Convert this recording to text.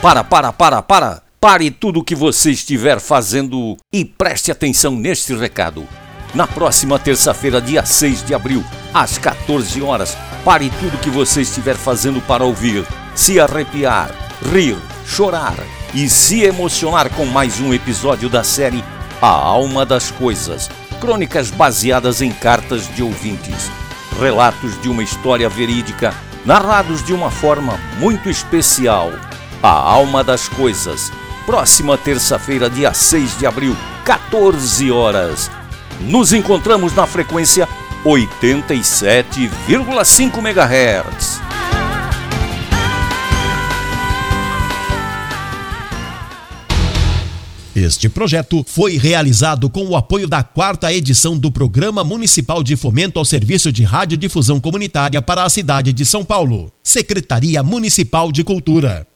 Para, para, para, para! Pare tudo o que você estiver fazendo e preste atenção neste recado. Na próxima terça-feira, dia 6 de abril, às 14 horas, pare tudo o que você estiver fazendo para ouvir, se arrepiar, rir, chorar e se emocionar com mais um episódio da série A Alma das Coisas. Crônicas baseadas em cartas de ouvintes. Relatos de uma história verídica, narrados de uma forma muito especial. A Alma das Coisas. Próxima terça-feira, dia 6 de abril, 14 horas. Nos encontramos na frequência 87,5 MHz. Este projeto foi realizado com o apoio da quarta edição do Programa Municipal de Fomento ao Serviço de Radiodifusão Comunitária para a cidade de São Paulo. Secretaria Municipal de Cultura.